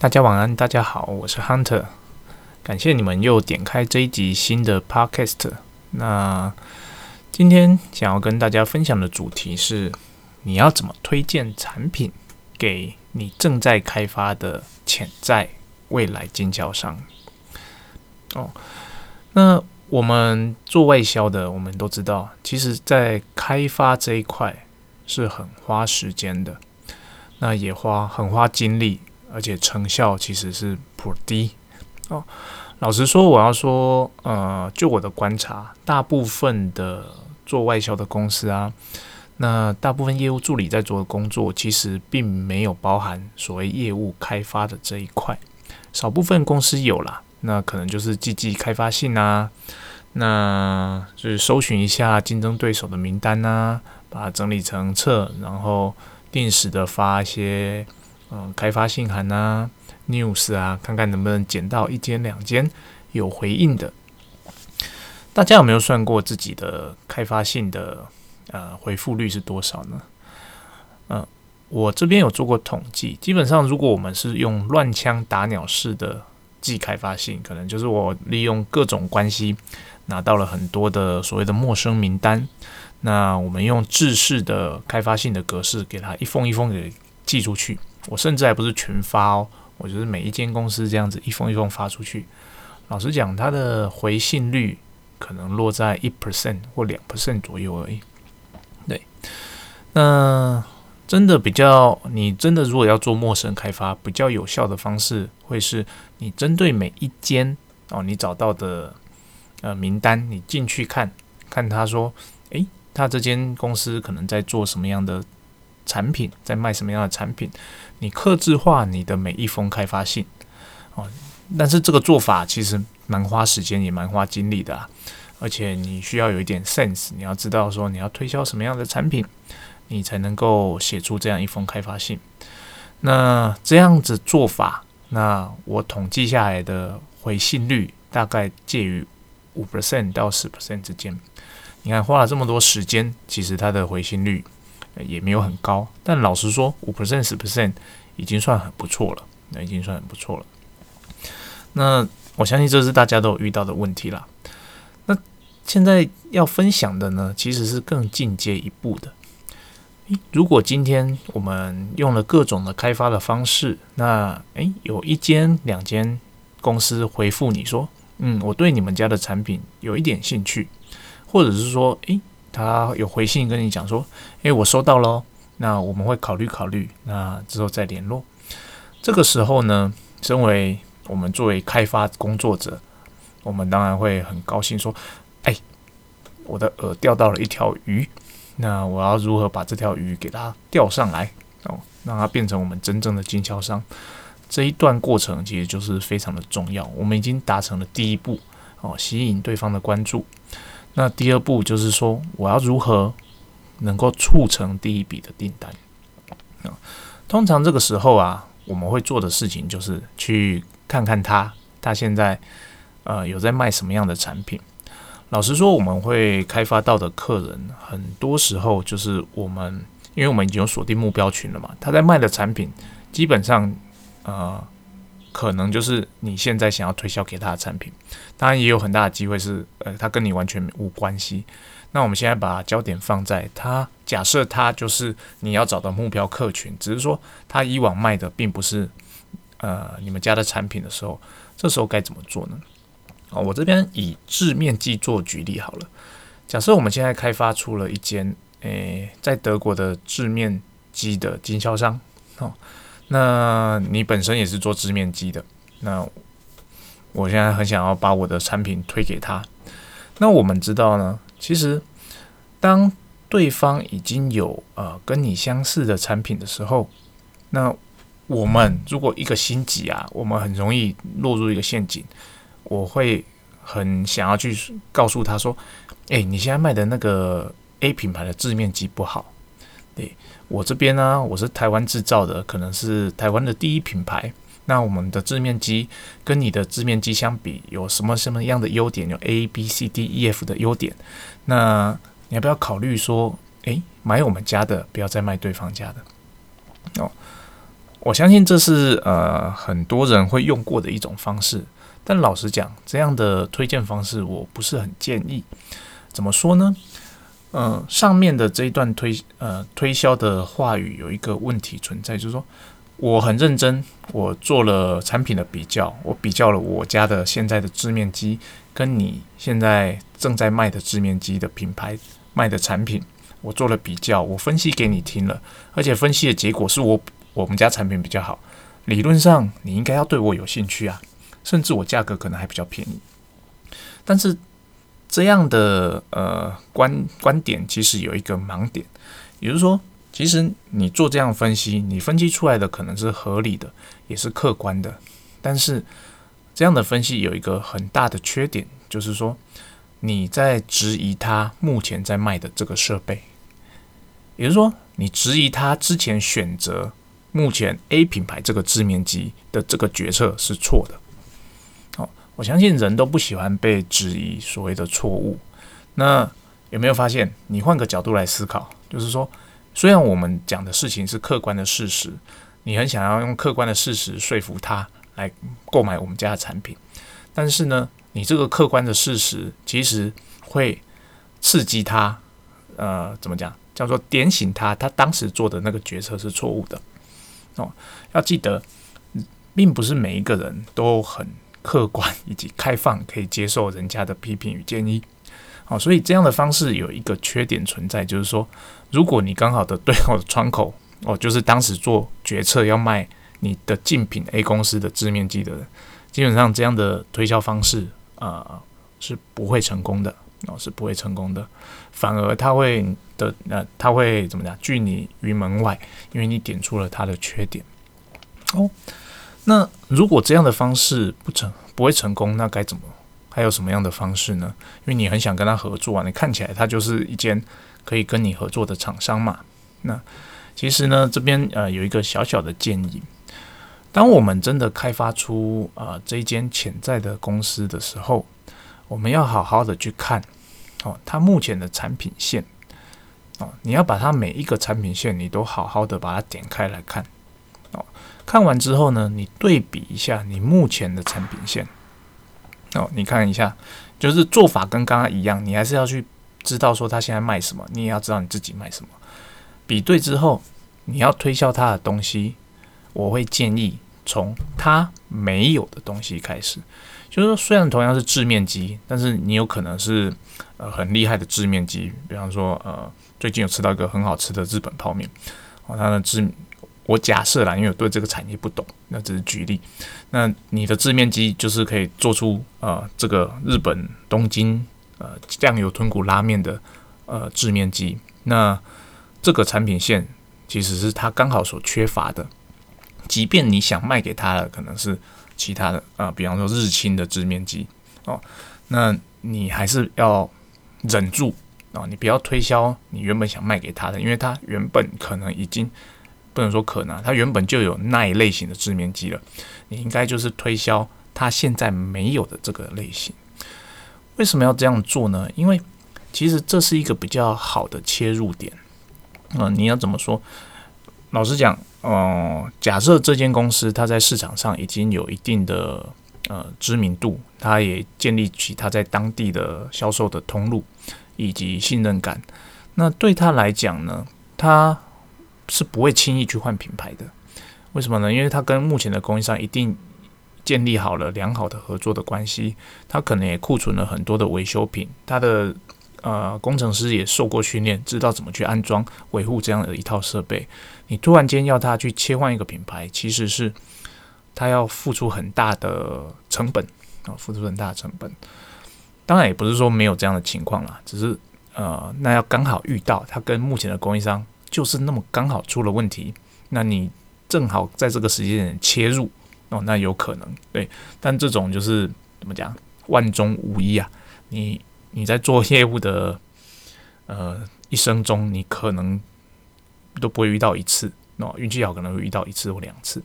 大家晚安，大家好，我是 Hunter，感谢你们又点开这一集新的 Podcast。那今天想要跟大家分享的主题是，你要怎么推荐产品给你正在开发的潜在未来经销商？哦，那我们做外销的，我们都知道，其实在开发这一块是很花时间的。那也花很花精力，而且成效其实是颇低哦。老实说，我要说，呃，就我的观察，大部分的做外销的公司啊，那大部分业务助理在做的工作，其实并没有包含所谓业务开发的这一块。少部分公司有啦，那可能就是记记开发信啊，那就是搜寻一下竞争对手的名单啊，把它整理成册，然后。定时的发一些嗯开发信函啊、news 啊，看看能不能捡到一间两间有回应的。大家有没有算过自己的开发信的呃回复率是多少呢？嗯，我这边有做过统计，基本上如果我们是用乱枪打鸟式的寄开发信，可能就是我利用各种关系拿到了很多的所谓的陌生名单。那我们用制式的开发信的格式，给他一封一封给寄出去。我甚至还不是群发哦，我就是每一间公司这样子一封一封发出去。老实讲，它的回信率可能落在一 percent 或两 percent 左右而已。对，那真的比较，你真的如果要做陌生开发，比较有效的方式，会是你针对每一间哦，你找到的呃名单，你进去看看他说，诶。他这间公司可能在做什么样的产品，在卖什么样的产品？你克制化你的每一封开发信哦，但是这个做法其实蛮花时间，也蛮花精力的啊。而且你需要有一点 sense，你要知道说你要推销什么样的产品，你才能够写出这样一封开发信。那这样子做法，那我统计下来的回信率大概介于五 percent 到十 percent 之间。你看，花了这么多时间，其实它的回信率也没有很高。但老实说，五 percent、十 percent 已经算很不错了，那已经算很不错了。那我相信这是大家都有遇到的问题啦。那现在要分享的呢，其实是更进阶一步的。如果今天我们用了各种的开发的方式，那诶，有一间、两间公司回复你说：“嗯，我对你们家的产品有一点兴趣。”或者是说，诶，他有回信跟你讲说，诶，我收到了，那我们会考虑考虑，那之后再联络。这个时候呢，身为我们作为开发工作者，我们当然会很高兴说，哎，我的饵钓到了一条鱼，那我要如何把这条鱼给它钓上来哦，让它变成我们真正的经销商？这一段过程其实就是非常的重要。我们已经达成了第一步哦，吸引对方的关注。那第二步就是说，我要如何能够促成第一笔的订单啊？通常这个时候啊，我们会做的事情就是去看看他，他现在呃有在卖什么样的产品。老实说，我们会开发到的客人，很多时候就是我们，因为我们已经有锁定目标群了嘛，他在卖的产品基本上呃。可能就是你现在想要推销给他的产品，当然也有很大的机会是，呃，他跟你完全无关系。那我们现在把焦点放在他，假设他就是你要找的目标客群，只是说他以往卖的并不是呃你们家的产品的时候，这时候该怎么做呢？哦，我这边以制面机做举例好了。假设我们现在开发出了一间，诶，在德国的制面机的经销商，哦。那你本身也是做织面机的，那我现在很想要把我的产品推给他。那我们知道呢，其实当对方已经有呃跟你相似的产品的时候，那我们如果一个心急啊，我们很容易落入一个陷阱。我会很想要去告诉他说：“哎，你现在卖的那个 A 品牌的制面机不好。”对。我这边呢，我是台湾制造的，可能是台湾的第一品牌。那我们的制面机跟你的制面机相比，有什么什么样的优点？有 A、B、C、D、E、F 的优点。那你要不要考虑说，诶，买我们家的，不要再卖对方家的？哦，我相信这是呃很多人会用过的一种方式，但老实讲，这样的推荐方式我不是很建议。怎么说呢？嗯，上面的这一段推呃推销的话语有一个问题存在，就是说我很认真，我做了产品的比较，我比较了我家的现在的制面机跟你现在正在卖的制面机的品牌卖的产品，我做了比较，我分析给你听了，而且分析的结果是我我们家产品比较好，理论上你应该要对我有兴趣啊，甚至我价格可能还比较便宜，但是。这样的呃观观点其实有一个盲点，也就是说，其实你做这样分析，你分析出来的可能是合理的，也是客观的，但是这样的分析有一个很大的缺点，就是说你在质疑他目前在卖的这个设备，也就是说，你质疑他之前选择目前 A 品牌这个制面机的这个决策是错的。我相信人都不喜欢被质疑所谓的错误。那有没有发现？你换个角度来思考，就是说，虽然我们讲的事情是客观的事实，你很想要用客观的事实说服他来购买我们家的产品，但是呢，你这个客观的事实其实会刺激他，呃，怎么讲？叫做点醒他，他当时做的那个决策是错误的。哦，要记得，并不是每一个人都很。客观以及开放，可以接受人家的批评与建议。好，所以这样的方式有一个缺点存在，就是说，如果你刚好的对口的窗口哦，就是当时做决策要卖你的竞品 A 公司的制面机的人，基本上这样的推销方式啊是不会成功的哦，是不会成功的，反而他会的呃，他会怎么讲拒你于门外，因为你点出了他的缺点哦。那如果这样的方式不成不会成功，那该怎么？还有什么样的方式呢？因为你很想跟他合作啊，你看起来他就是一间可以跟你合作的厂商嘛。那其实呢，这边呃有一个小小的建议：当我们真的开发出啊这一间潜在的公司的时候，我们要好好的去看哦，它目前的产品线哦，你要把它每一个产品线，你都好好的把它点开来看。哦看完之后呢，你对比一下你目前的产品线哦，你看一下，就是做法跟刚刚一样，你还是要去知道说他现在卖什么，你也要知道你自己卖什么。比对之后，你要推销他的东西，我会建议从他没有的东西开始。就是说，虽然同样是制面机，但是你有可能是呃很厉害的制面机，比方说呃最近有吃到一个很好吃的日本泡面哦，它的制。我假设啦，因为我对这个产业不懂，那只是举例。那你的制面机就是可以做出呃这个日本东京呃酱油豚骨拉面的呃制面机。那这个产品线其实是他刚好所缺乏的。即便你想卖给他的可能是其他的啊，比方说日清的制面机哦，那你还是要忍住啊，你不要推销你原本想卖给他的，因为他原本可能已经。不能说可能，它原本就有那一类型的制面机了。你应该就是推销它现在没有的这个类型。为什么要这样做呢？因为其实这是一个比较好的切入点。嗯，你要怎么说？老实讲，哦，假设这间公司它在市场上已经有一定的呃知名度，它也建立起它在当地的销售的通路以及信任感。那对他来讲呢，他是不会轻易去换品牌的，为什么呢？因为他跟目前的供应商一定建立好了良好的合作的关系，他可能也库存了很多的维修品，他的呃工程师也受过训练，知道怎么去安装维护这样的一套设备。你突然间要他去切换一个品牌，其实是他要付出很大的成本啊，付出很大的成本。当然也不是说没有这样的情况啦，只是呃，那要刚好遇到他跟目前的供应商。就是那么刚好出了问题，那你正好在这个时间点切入哦，那有可能对，但这种就是怎么讲，万中无一啊。你你在做业务的呃一生中，你可能都不会遇到一次哦，运气好可能会遇到一次或两次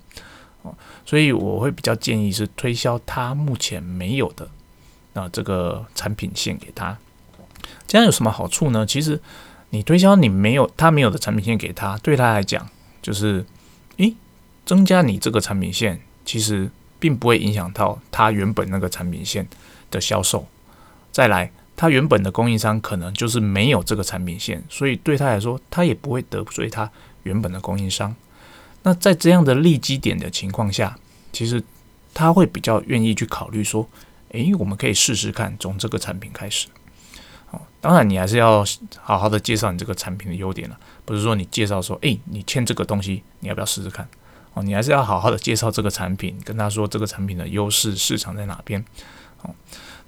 哦，所以我会比较建议是推销他目前没有的那这个产品线给他，这样有什么好处呢？其实。你推销你没有他没有的产品线给他，对他来讲就是，诶，增加你这个产品线，其实并不会影响到他原本那个产品线的销售。再来，他原本的供应商可能就是没有这个产品线，所以对他来说，他也不会得罪他原本的供应商。那在这样的利基点的情况下，其实他会比较愿意去考虑说，诶，我们可以试试看从这个产品开始。当然你还是要好好的介绍你这个产品的优点了，不是说你介绍说，诶，你欠这个东西，你要不要试试看？哦，你还是要好好的介绍这个产品，跟他说这个产品的优势市场在哪边。哦，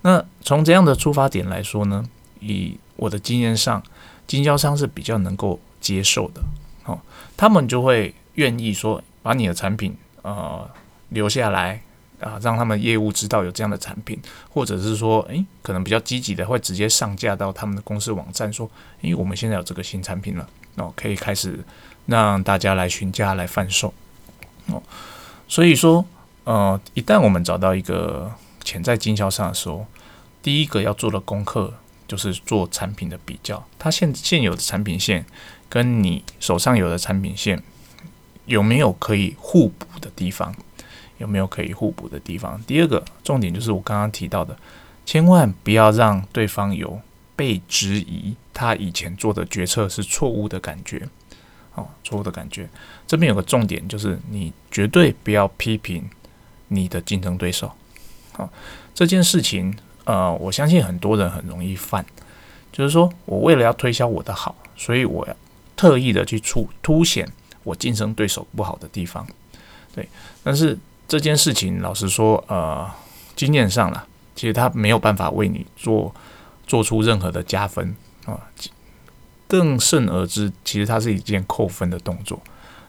那从这样的出发点来说呢，以我的经验上，经销商是比较能够接受的。哦，他们就会愿意说把你的产品呃留下来啊，让他们业务知道有这样的产品，或者是说，诶，可能比较积极的会直接上架到他们的公司网站，说，诶，我们现在有这个新产品了，哦，可以开始让大家来询价来贩售。哦，所以说，呃，一旦我们找到一个潜在经销商的时候，第一个要做的功课就是做产品的比较，它现现有的产品线跟你手上有的产品线有没有可以互补的地方？有没有可以互补的地方？第二个重点就是我刚刚提到的，千万不要让对方有被质疑他以前做的决策是错误的感觉。哦，错误的感觉。这边有个重点，就是你绝对不要批评你的竞争对手。好，这件事情，呃，我相信很多人很容易犯，就是说我为了要推销我的好，所以我要特意的去出凸显我竞争对手不好的地方。对，但是这件事情，老实说，呃，经验上了，其实他没有办法为你做做出任何的加分啊。更甚而之，其实它是一件扣分的动作，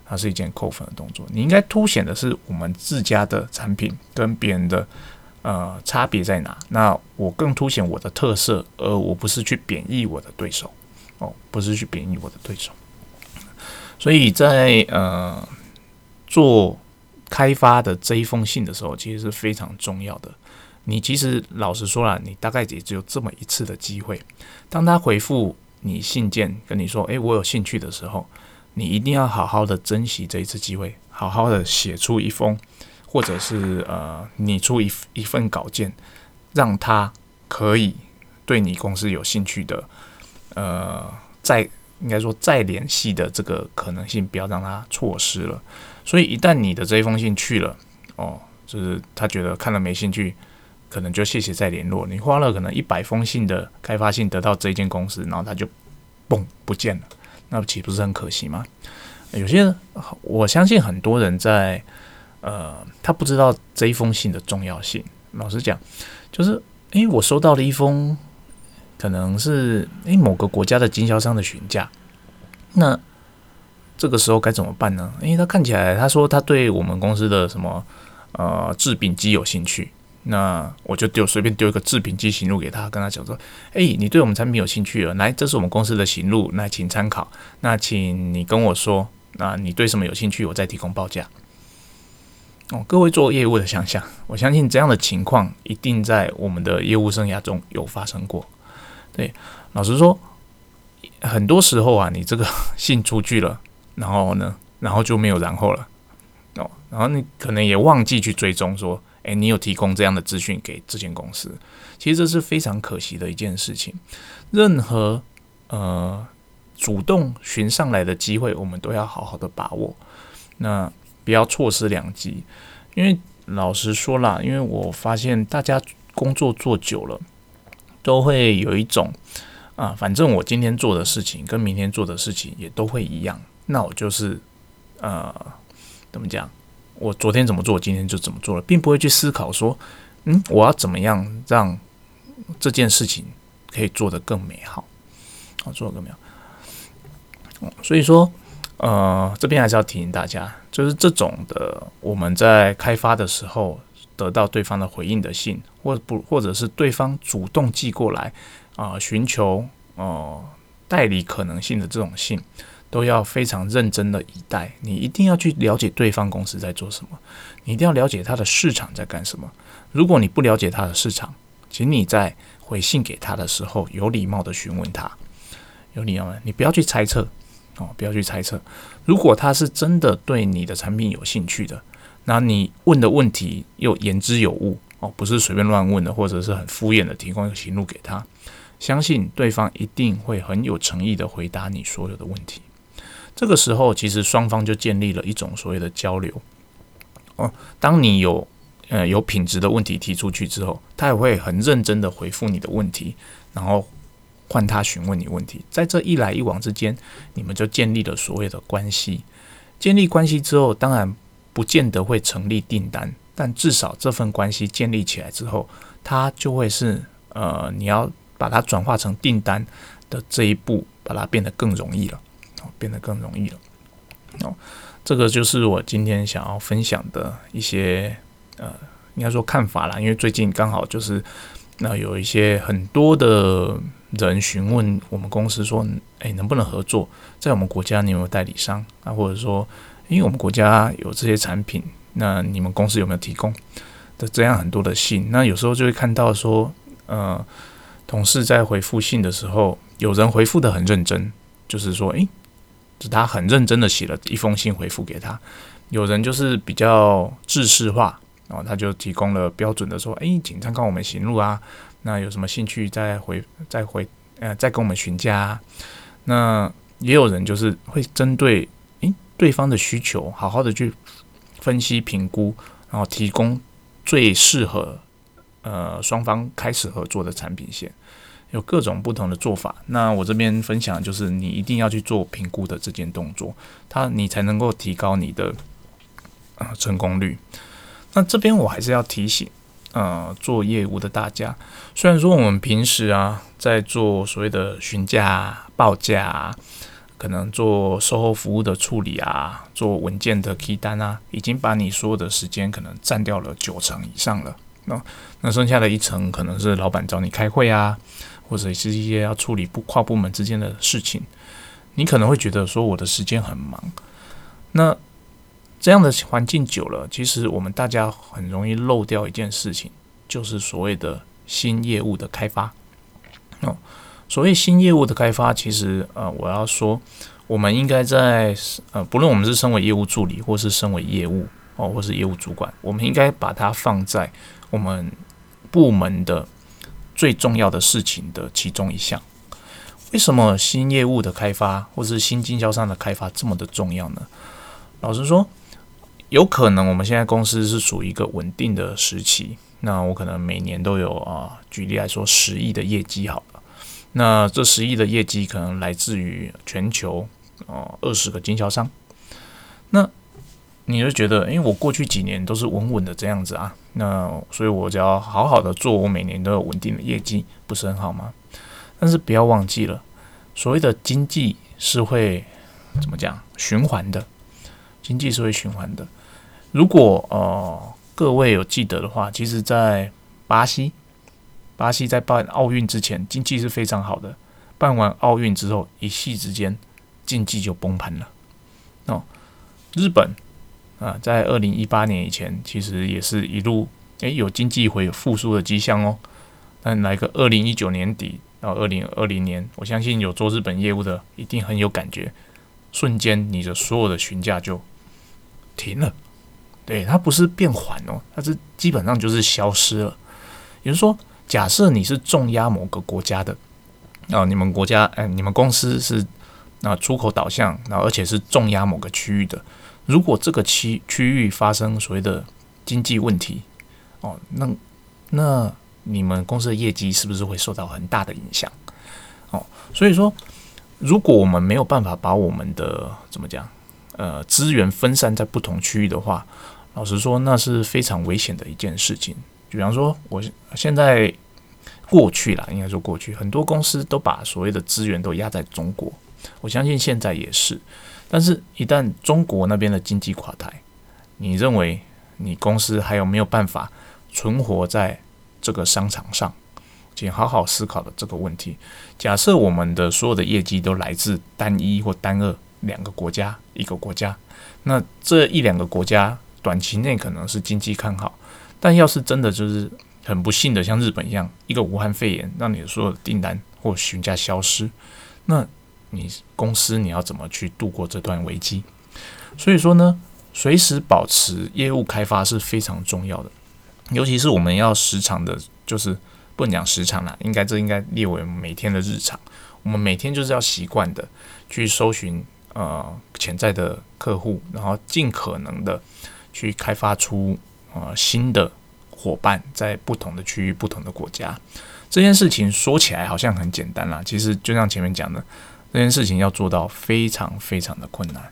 它是一件扣分的动作。你应该凸显的是我们自家的产品跟别人的呃差别在哪？那我更凸显我的特色，而我不是去贬义我的对手哦，不是去贬义我的对手。所以在呃做开发的这一封信的时候，其实是非常重要的。你其实老实说了，你大概也只有这么一次的机会，当他回复。你信件跟你说，诶，我有兴趣的时候，你一定要好好的珍惜这一次机会，好好的写出一封，或者是呃，拟出一一份稿件，让他可以对你公司有兴趣的，呃，在应该说再联系的这个可能性，不要让他错失了。所以一旦你的这一封信去了，哦，就是他觉得看了没兴趣。可能就谢谢再联络。你花了可能一百封信的开发信得到这间公司，然后他就嘣不见了，那岂不是很可惜吗？有些人我相信很多人在呃，他不知道这一封信的重要性。老实讲，就是诶，我收到了一封可能是诶某个国家的经销商的询价，那这个时候该怎么办呢？因为他看起来他说他对我们公司的什么呃制品机有兴趣。那我就丢随便丢一个制品机行录给他，跟他讲说：“哎，你对我们产品有兴趣了，来，这是我们公司的行录，那请参考。那请你跟我说，那你对什么有兴趣，我再提供报价。”哦，各位做业务的想想，我相信这样的情况一定在我们的业务生涯中有发生过。对，老实说，很多时候啊，你这个 信出去了，然后呢，然后就没有然后了。哦，然后你可能也忘记去追踪说。诶，你有提供这样的资讯给这间公司，其实这是非常可惜的一件事情。任何呃主动寻上来的机会，我们都要好好的把握，那不要错失良机。因为老实说啦，因为我发现大家工作做久了，都会有一种啊，反正我今天做的事情跟明天做的事情也都会一样，那我就是呃，怎么讲？我昨天怎么做，今天就怎么做了，并不会去思考说，嗯，我要怎么样让这件事情可以做得更美好，啊做得更美好。所以说，呃，这边还是要提醒大家，就是这种的，我们在开发的时候得到对方的回应的信，或不，或者是对方主动寄过来啊，寻求呃代理可能性的这种信。都要非常认真的以待，你一定要去了解对方公司在做什么，你一定要了解他的市场在干什么。如果你不了解他的市场，请你在回信给他的时候有礼貌的询问他，有礼貌的，你不要去猜测哦，不要去猜测。如果他是真的对你的产品有兴趣的，那你问的问题又言之有物哦，不是随便乱问的，或者是很敷衍的提供一个行路给他，相信对方一定会很有诚意的回答你所有的问题。这个时候，其实双方就建立了一种所谓的交流。哦，当你有呃有品质的问题提出去之后，他也会很认真的回复你的问题，然后换他询问你问题，在这一来一往之间，你们就建立了所谓的关系。建立关系之后，当然不见得会成立订单，但至少这份关系建立起来之后，它就会是呃你要把它转化成订单的这一步，把它变得更容易了，哦，变得更容易了，哦。这个就是我今天想要分享的一些呃，应该说看法啦。因为最近刚好就是那有一些很多的人询问我们公司说，哎，能不能合作？在我们国家你有没有代理商啊？或者说，因为我们国家有这些产品，那你们公司有没有提供的这样很多的信？那有时候就会看到说，呃，同事在回复信的时候，有人回复的很认真，就是说，诶。是他很认真的写了一封信回复给他，有人就是比较制式化，然后他就提供了标准的说，哎，请参考我们行路啊，那有什么兴趣再回再回呃再跟我们询价。那也有人就是会针对对方的需求，好好的去分析评估，然后提供最适合呃双方开始合作的产品线。有各种不同的做法，那我这边分享就是你一定要去做评估的这件动作，它你才能够提高你的啊成功率。那这边我还是要提醒，呃，做业务的大家，虽然说我们平时啊在做所谓的询价、报价，可能做售后服务的处理啊，做文件的批单啊，已经把你所有的时间可能占掉了九成以上了。那那剩下的一层可能是老板找你开会啊。或者是一些要处理部跨部门之间的事情，你可能会觉得说我的时间很忙。那这样的环境久了，其实我们大家很容易漏掉一件事情，就是所谓的新业务的开发。哦，所谓新业务的开发，其实呃，我要说，我们应该在呃，不论我们是身为业务助理，或是身为业务哦，或是业务主管，我们应该把它放在我们部门的。最重要的事情的其中一项，为什么新业务的开发或是新经销商的开发这么的重要呢？老实说，有可能我们现在公司是属于一个稳定的时期，那我可能每年都有啊，举例来说十亿的业绩好，那这十亿的业绩可能来自于全球哦二十个经销商，那。你就觉得，因为我过去几年都是稳稳的这样子啊，那所以我只要好好的做，我每年都有稳定的业绩，不是很好吗？但是不要忘记了，所谓的经济是会怎么讲循环的，经济是会循环的。如果呃各位有记得的话，其实在巴西，巴西在办奥运之前经济是非常好的，办完奥运之后一夕之间经济就崩盘了。哦，日本。啊，在二零一八年以前，其实也是一路诶有经济会复苏的迹象哦。但来个二零一九年底到二零二零年，我相信有做日本业务的一定很有感觉，瞬间你的所有的询价就停了。对，它不是变缓哦，它是基本上就是消失了。也就是说，假设你是重压某个国家的，哦，你们国家哎，你们公司是那出口导向，然后而且是重压某个区域的。如果这个区区域发生所谓的经济问题，哦，那那你们公司的业绩是不是会受到很大的影响？哦，所以说，如果我们没有办法把我们的怎么讲，呃，资源分散在不同区域的话，老实说，那是非常危险的一件事情。就比方说，我现在过去了，应该说过去，很多公司都把所谓的资源都压在中国，我相信现在也是。但是，一旦中国那边的经济垮台，你认为你公司还有没有办法存活在这个商场上？请好好思考的这个问题。假设我们的所有的业绩都来自单一或单二两个国家、一个国家，那这一两个国家短期内可能是经济看好，但要是真的就是很不幸的，像日本一样，一个武汉肺炎让你所有的订单或询价消失，那你公司你要怎么去度过这段危机。所以说呢，随时保持业务开发是非常重要的，尤其是我们要时常的，就是不能讲时常啦，应该这应该列为每天的日常。我们每天就是要习惯的去搜寻呃潜在的客户，然后尽可能的去开发出呃新的伙伴，在不同的区域、不同的国家。这件事情说起来好像很简单啦，其实就像前面讲的，这件事情要做到非常非常的困难。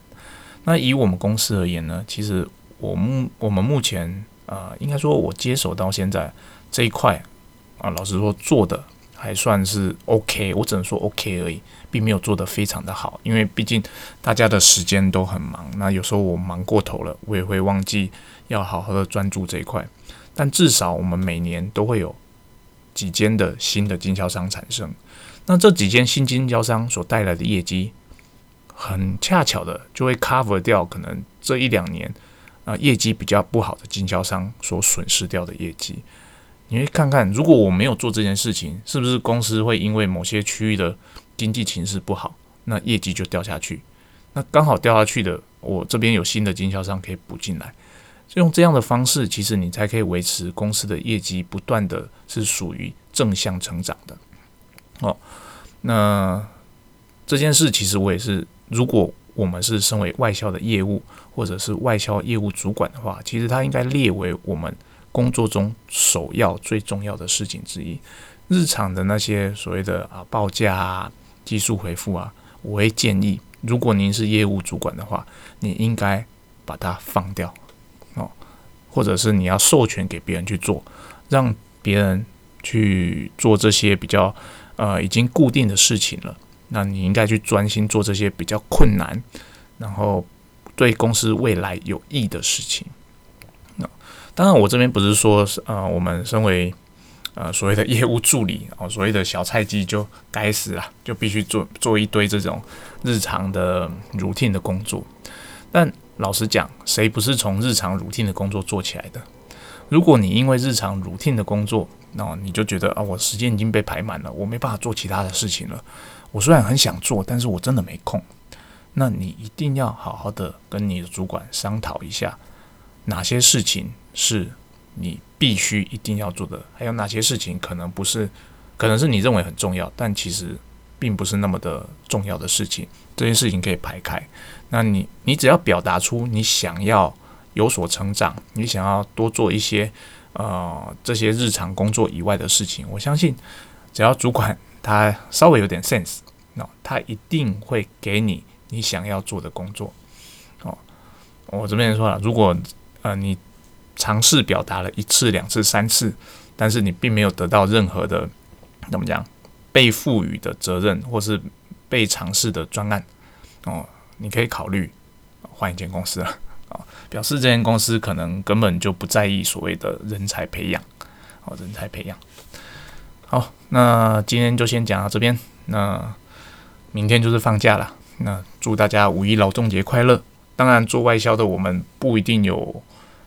那以我们公司而言呢，其实我目我们目前呃，应该说我接手到现在这一块啊，老实说做的还算是 OK，我只能说 OK 而已，并没有做得非常的好，因为毕竟大家的时间都很忙，那有时候我忙过头了，我也会忘记要好好的专注这一块。但至少我们每年都会有。几间的新的经销商产生，那这几间新经销商所带来的业绩，很恰巧的就会 cover 掉可能这一两年啊业绩比较不好的经销商所损失掉的业绩。你会看看，如果我没有做这件事情，是不是公司会因为某些区域的经济情势不好，那业绩就掉下去？那刚好掉下去的，我这边有新的经销商可以补进来。就用这样的方式，其实你才可以维持公司的业绩不断的是属于正向成长的。哦，那这件事其实我也是，如果我们是身为外销的业务或者是外销业务主管的话，其实它应该列为我们工作中首要最重要的事情之一。日常的那些所谓的啊报价啊、技术回复啊，我会建议，如果您是业务主管的话，你应该把它放掉。哦或者是你要授权给别人去做，让别人去做这些比较呃已经固定的事情了，那你应该去专心做这些比较困难，然后对公司未来有益的事情。那当然，我这边不是说呃我们身为呃所谓的业务助理哦，所谓的小菜鸡就该死啊，就必须做做一堆这种日常的 routine 的工作，但。老实讲，谁不是从日常 routine 的工作做起来的？如果你因为日常 routine 的工作，那你就觉得啊，我时间已经被排满了，我没办法做其他的事情了。我虽然很想做，但是我真的没空。那你一定要好好的跟你的主管商讨一下，哪些事情是你必须一定要做的，还有哪些事情可能不是，可能是你认为很重要，但其实并不是那么的重要的事情。这件事情可以排开。那你，你只要表达出你想要有所成长，你想要多做一些呃这些日常工作以外的事情，我相信只要主管他稍微有点 sense，那他一定会给你你想要做的工作。哦，我这边说了，如果呃你尝试表达了一次、两次、三次，但是你并没有得到任何的怎么讲被赋予的责任，或是被尝试的专案，哦。你可以考虑换一间公司了啊，表示这间公司可能根本就不在意所谓的人才培养，哦，人才培养。好，那今天就先讲到这边，那明天就是放假了，那祝大家五一劳动节快乐。当然，做外销的我们不一定有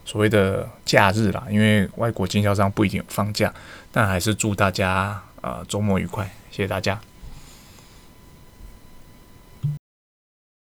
所谓的假日啦，因为外国经销商不一定放假，但还是祝大家呃周末愉快，谢谢大家。